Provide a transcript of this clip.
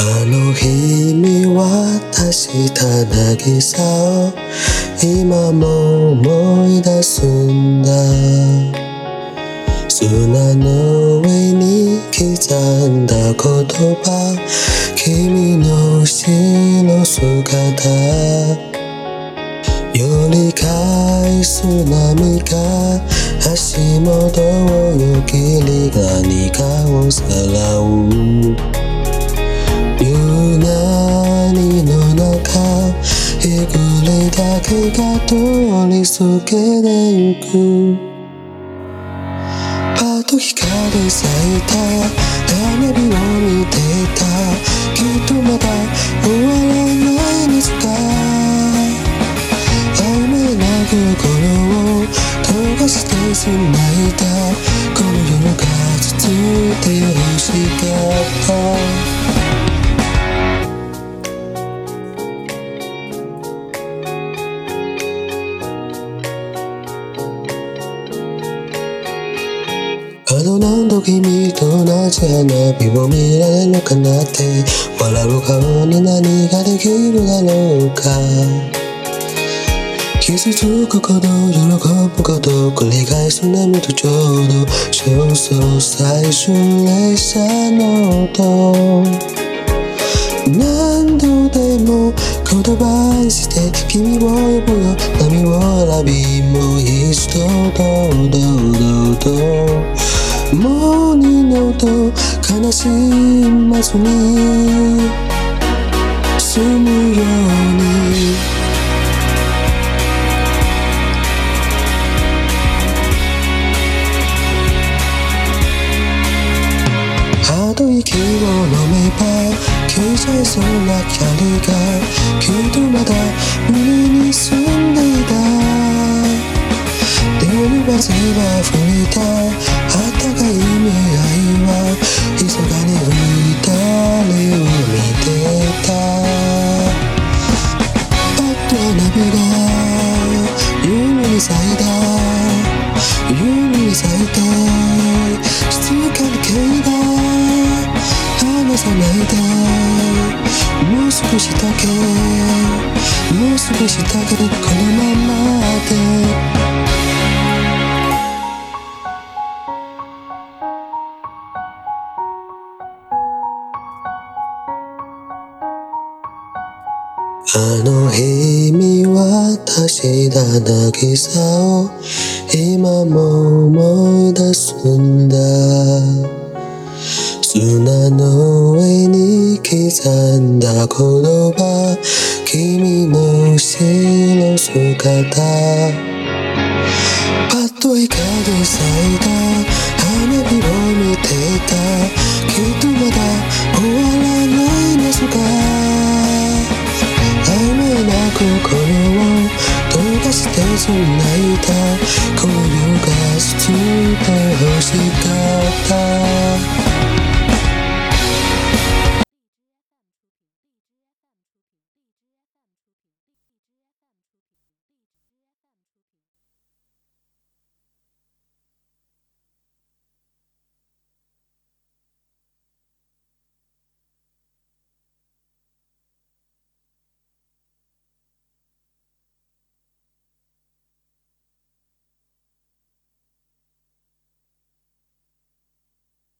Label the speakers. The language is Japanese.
Speaker 1: あの日見渡した渚を今も思い出すんだ。砂の上に刻んだ言葉君の後ろ姿。より返す波が足元をよぎり何かをさらう。り過ぎてゆくパッと光咲いた花火を見てた。あと何度君と同じ花火を見られるかなって。笑う顔に何ができるだろうか。傷つくこと喜ぶこと繰り返す波とちょうど。そろそろ最終列車の音何度でも言葉にして君を呼ぶよ。波を選びもう一度どうどうどうどう。もう二度と悲しまずに済むように。あと息を飲めば消えちゃいそうな光がきっとまだ胸に住んでいた。でも風はもう少しだけ。もう少しだけこのままで。あの日見渡した渚を今も思い出すんだ。砂の上刻んだ言葉君の後ろ姿。パッと光で咲いた花火を見ていた。きっとまだ終わらないのさか。曖昧な心を溶かして繋いだ。紅葉が包んだしい